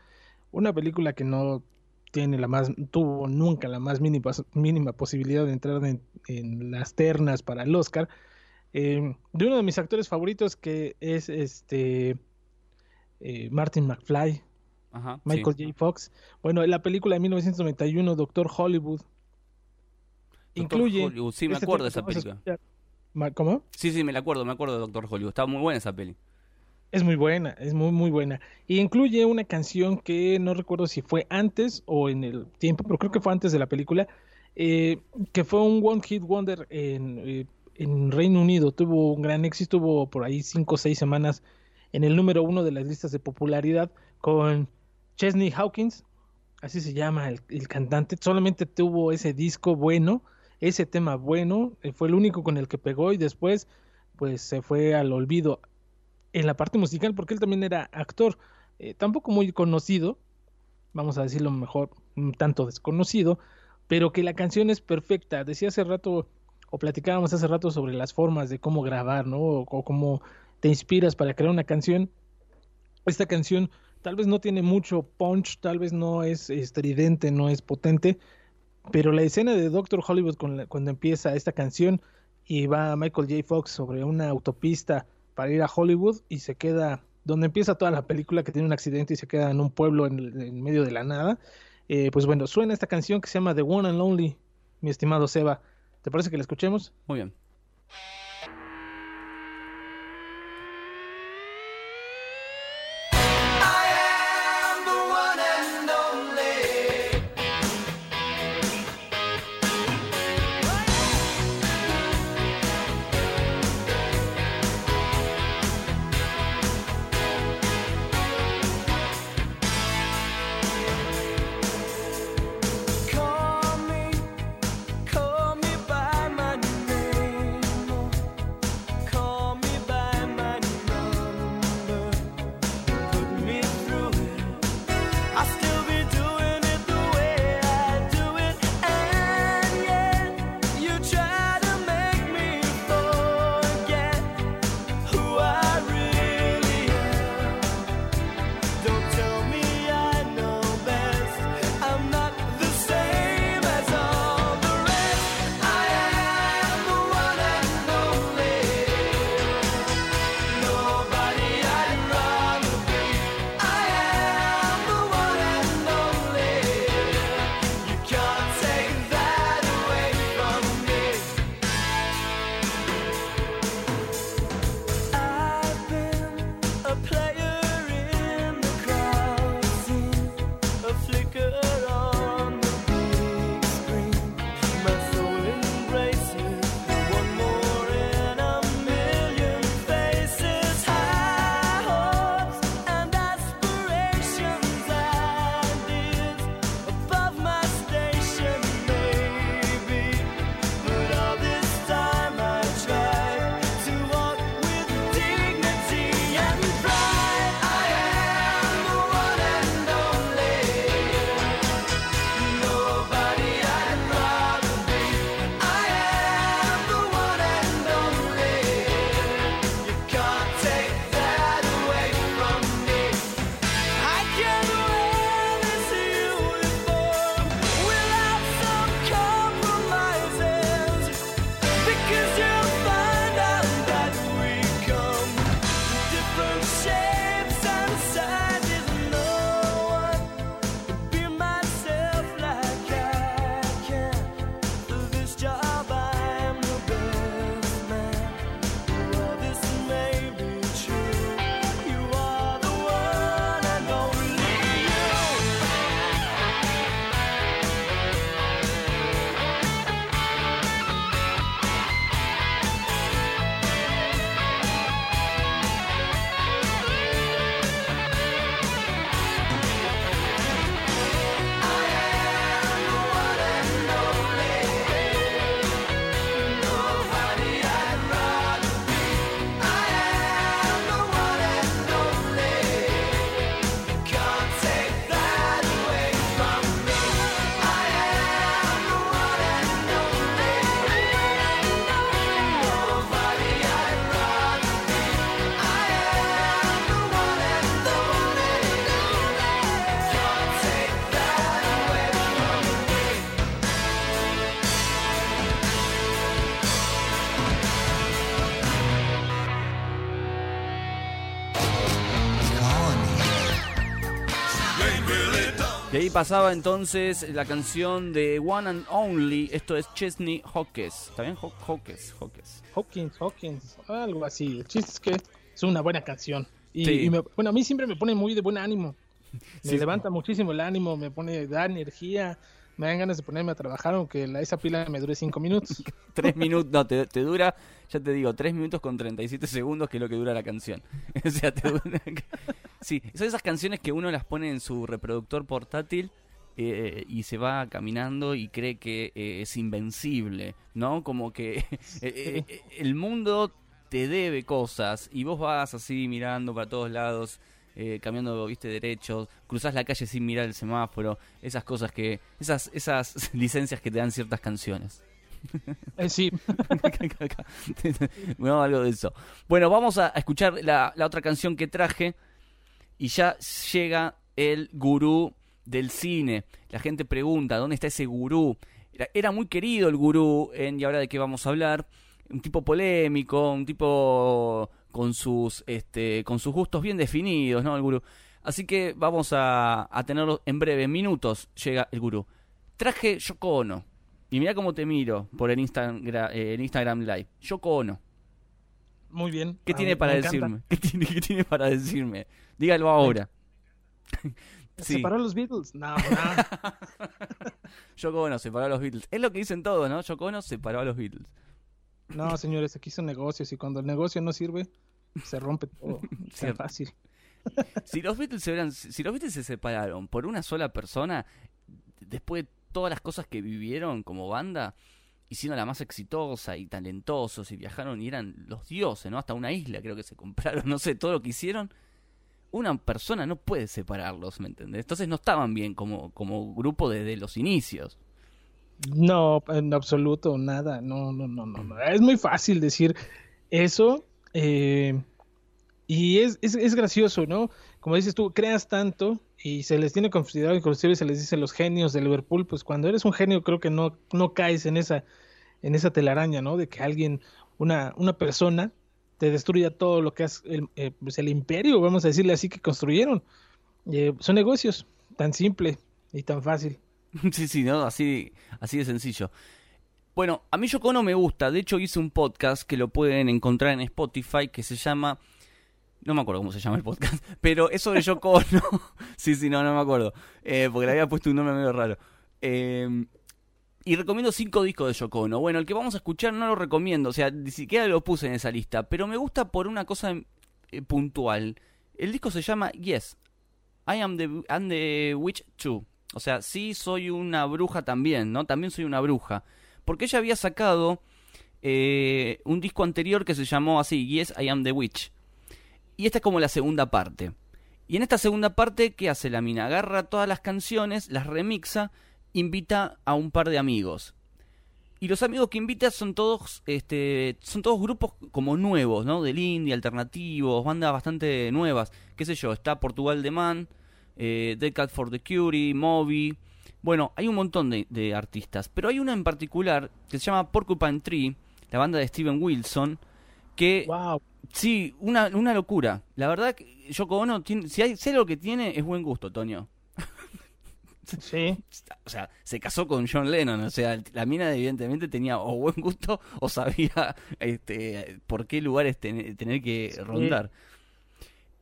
una película que no tiene la más, tuvo nunca la más mínima, mínima posibilidad de entrar en, en las ternas para el Oscar, eh, de uno de mis actores favoritos que es este eh, Martin McFly, Ajá, sí. Michael J. Fox. Bueno, la película de 1991, Doctor Hollywood, incluye. Hollywood, sí, me este acuerdo de esa película. ¿Cómo? Sí, sí, me la acuerdo, me acuerdo de Doctor Hollywood. Estaba muy buena esa peli. Es muy buena, es muy, muy buena. Y incluye una canción que no recuerdo si fue antes o en el tiempo, pero creo que fue antes de la película, eh, que fue un One Hit Wonder en, eh, en Reino Unido. Tuvo un gran éxito, tuvo por ahí cinco o seis semanas en el número uno de las listas de popularidad con Chesney Hawkins, así se llama el, el cantante. Solamente tuvo ese disco bueno, ese tema bueno, eh, fue el único con el que pegó y después pues se fue al olvido en la parte musical, porque él también era actor, eh, tampoco muy conocido, vamos a decirlo mejor, un tanto desconocido, pero que la canción es perfecta. Decía hace rato, o platicábamos hace rato sobre las formas de cómo grabar, ¿no? O, o cómo te inspiras para crear una canción. Esta canción tal vez no tiene mucho punch, tal vez no es estridente, no es potente, pero la escena de Doctor Hollywood con la- cuando empieza esta canción y va Michael J. Fox sobre una autopista para ir a Hollywood y se queda donde empieza toda la película que tiene un accidente y se queda en un pueblo en, en medio de la nada. Eh, pues bueno, suena esta canción que se llama The One and Only, mi estimado Seba. ¿Te parece que la escuchemos? Muy bien. Y ahí pasaba entonces la canción de One and Only. Esto es Chesney Hawkes. ¿Está bien? Haw- Hawkes, Hawkes. Hawkins, Hawkins, algo así. El chiste es que es una buena canción. Y, Sí. y me- bueno, a mí siempre me pone muy de buen ánimo. Me Sí. levanta muchísimo el ánimo, me pone, da energía, me dan ganas de ponerme a trabajar, aunque la, esa pila me dure cinco minutos. Tres minutos, no, te, te dura, ya te digo, tres minutos con 37 segundos, que es lo que dura la canción. o sea, te dura- Sí, son esas canciones que uno las pone en su reproductor portátil eh, y se va caminando y cree que eh, es invencible, ¿no? Como que eh, eh, el mundo te debe cosas y vos vas así mirando para todos lados. Eh, cambiando, viste, derechos, cruzás la calle sin mirar el semáforo, esas cosas que, esas, esas licencias que te dan ciertas canciones. Eh, sí, bueno, algo de eso. Bueno, vamos a escuchar la, la otra canción que traje y ya llega el gurú del cine. La gente pregunta, ¿dónde está ese gurú? Era, era muy querido el gurú en Y ahora de qué vamos a hablar. Un tipo polémico, un tipo con sus, este, con sus gustos bien definidos, ¿no? El gurú. Así que vamos a, a tenerlo en breve minutos. Llega el gurú. Traje Yoko Ono. Y mira cómo te miro por el Instagram, el Instagram Live. Yoko Ono. Muy bien. ¿Qué Ah, tiene para decirme? ¿Qué tiene, ¿Qué tiene para decirme? Dígalo ahora. Sí. ¿Separó a los Beatles? No, no. Yoko Ono separó a los Beatles. Es lo que dicen todos, ¿no? Yoko Ono separó a los Beatles. No, señores, aquí son negocios y cuando el negocio no sirve, se rompe todo. Es fácil. Si los Beatles se hubieran- si los Beatles se separaron por una sola persona, después de todas las cosas que vivieron como banda, hicieron la más exitosa y talentosos y viajaron y eran los dioses, ¿no? Hasta una isla creo que se compraron, no sé, todo lo que hicieron. Una persona no puede separarlos, ¿me entendés? Entonces no estaban bien como, como grupo desde los inicios. No, en absoluto, nada. No, no, no, no. no. Es muy fácil decir eso. eh, y es, es, es gracioso, ¿no? Como dices tú, creas tanto y se les tiene considerado, inclusive se les dice los genios de Liverpool, pues cuando eres un genio creo que no, no caes en esa, en esa telaraña, ¿no? De que alguien, una, una persona, te destruya todo lo que es el, eh, pues el imperio, vamos a decirle así, que construyeron. Eh, son negocios, tan simple y tan fácil. sí, sí, ¿no? Así, así de sencillo. Bueno, a mí Yoko Ono me gusta. De hecho, hice un podcast que lo pueden encontrar en Spotify que se llama. No me acuerdo cómo se llama el podcast, pero es sobre Yoko Ono. sí, sí, no, no me acuerdo. Eh, porque le había puesto un nombre medio raro. Eh, y recomiendo cinco discos de Yoko Ono. Bueno, el que vamos a escuchar no lo recomiendo, o sea, ni siquiera lo puse en esa lista, pero me gusta por una cosa eh, puntual. El disco se llama Yes, I am the, I'm the Witch Too. O sea, sí soy una bruja también, ¿no? También soy una bruja. Porque ella había sacado eh, un disco anterior que se llamó así, Yes, I am the Witch. Y esta es como la segunda parte. Y en esta segunda parte, ¿qué hace la mina? Agarra todas las canciones, las remixa, invita a un par de amigos. Y los amigos que invita son todos, este, son todos grupos como nuevos, ¿no? Del indie, alternativos, bandas bastante nuevas. Qué sé yo, está Portugal de Man, eh, Dead Cat for the Curie, Moby. Bueno, hay un montón de, de artistas, pero hay una en particular que se llama Porcupine Tree, la banda de Steven Wilson, que Wow. sí, una, una locura. La verdad que Yoko Ono tiene, si hay, hay algo que tiene es buen gusto, Toño. Sí. O sea, se casó con John Lennon, o sea, la mina evidentemente tenía o buen gusto o sabía este, por qué lugares ten- tener que rondar.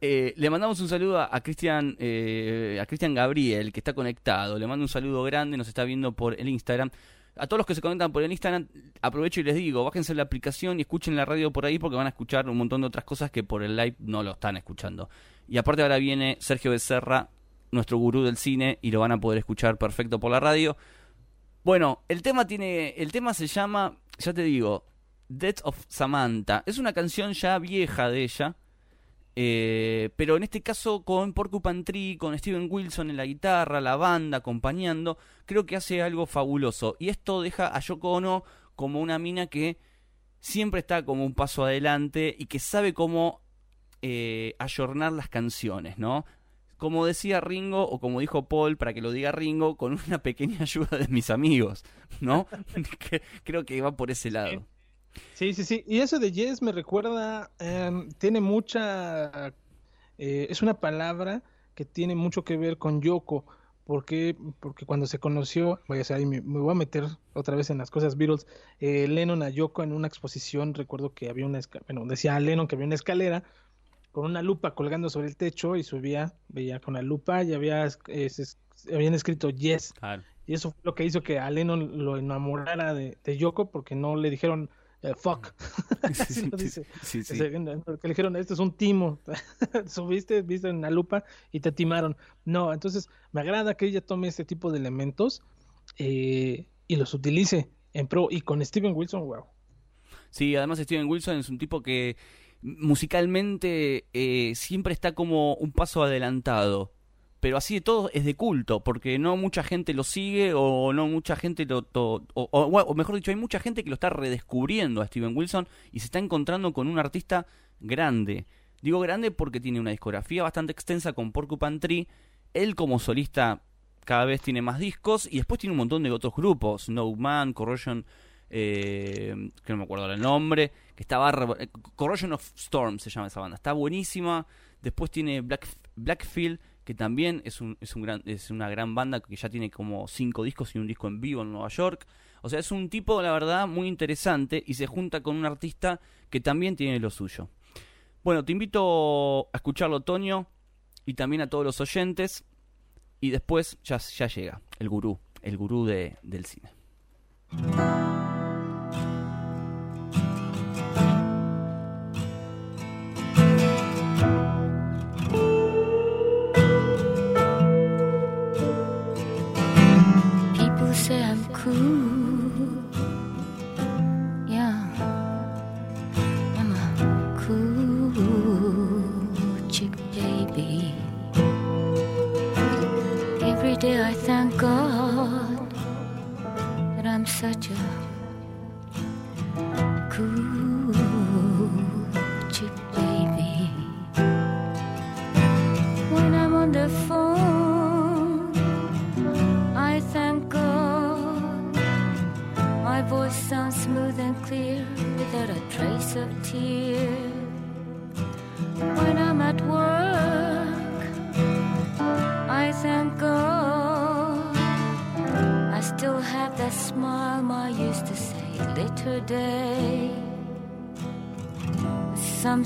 Eh, le mandamos un saludo a, Cristian eh, a Cristian Gabriel, que está conectado. Le mando un saludo grande, nos está viendo por el Instagram. A todos los que se conectan por el Instagram, aprovecho y les digo, bájense la aplicación y escuchen la radio por ahí porque van a escuchar un montón de otras cosas que por el live no lo están escuchando. Y aparte ahora viene Sergio Becerra, nuestro gurú del cine, y lo van a poder escuchar perfecto por la radio. Bueno, el tema tiene, el tema se llama, ya te digo, Death of Samantha. Es una canción ya vieja de ella, eh, pero en este caso con Porcupine Tree, con Steven Wilson en la guitarra, la banda acompañando, creo que hace algo fabuloso. Y esto deja a Yoko Ono como una mina que siempre está como un paso adelante y que sabe cómo eh, ayornar las canciones, ¿no? Como decía Ringo, o como dijo Paul, para que lo diga Ringo, con una pequeña ayuda de mis amigos, ¿no? Creo que va por ese lado. Sí, sí, sí. Y eso de yes me recuerda, em, tiene mucha, eh, es una palabra que tiene mucho que ver con Yoko, porque, porque cuando se conoció, voy a hacer ahí, me, me voy a meter otra vez en las cosas Beatles, eh, Lennon a Yoko en una exposición, recuerdo que había una, esca- bueno, decía Lennon que había una escalera con una lupa colgando sobre el techo y subía, veía con la lupa y había, es- habían escrito yes. Claro. Y eso fue lo que hizo que a Lennon lo enamorara de, de Yoko porque no le dijeron fuck. Así lo dice. sí, sí. O sea, que le dijeron, este es un timo. Subiste, viste en la lupa y te timaron. No, entonces me agrada que ella tome este tipo de elementos eh, y los utilice en pro. Y con Steven Wilson, wow. Sí, además Steven Wilson es un tipo que musicalmente eh, siempre está como un paso adelantado. Pero así de todo es de culto, porque no mucha gente lo sigue o no mucha gente lo... o, mejor dicho, hay mucha gente que lo está redescubriendo a Steven Wilson y se está encontrando con un artista grande. Digo grande porque tiene una discografía bastante extensa con Porcupine Tree. Él como solista cada vez tiene más discos y después tiene un montón de otros grupos. Snowman, Corrosion, eh, que no me acuerdo el nombre, que está eh, Corrosion of Storm se llama esa banda. Está buenísima. Después tiene Black, Blackfield, que también es, un, es, un gran, es una gran banda que ya tiene como cinco discos y un disco en vivo en Nueva York. O sea, es un tipo, la verdad, muy interesante y se junta con un artista que también tiene lo suyo. Bueno, te invito a escucharlo, Toño, y también a todos los oyentes. Y después ya, llega el gurú, el gurú de, del cine.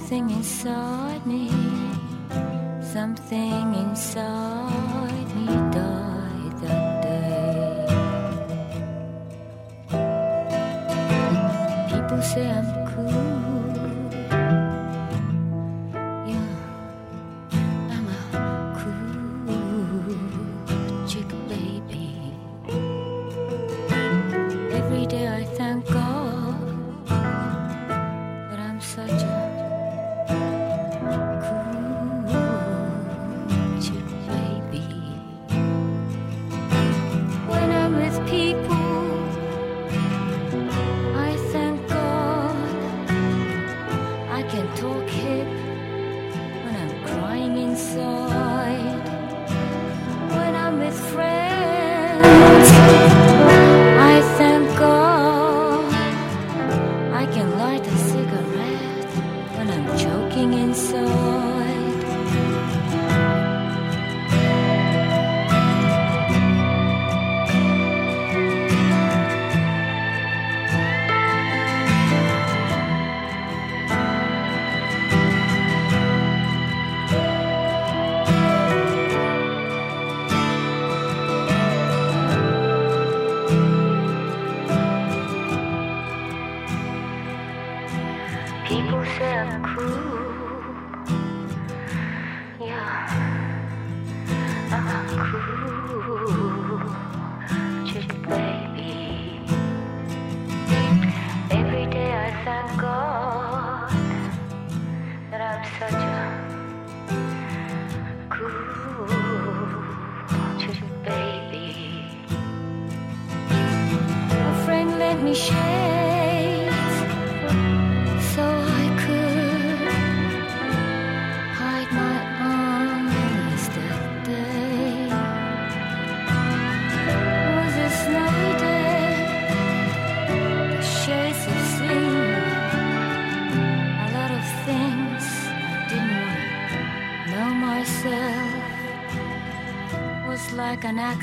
something inside me, something inside.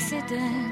accident.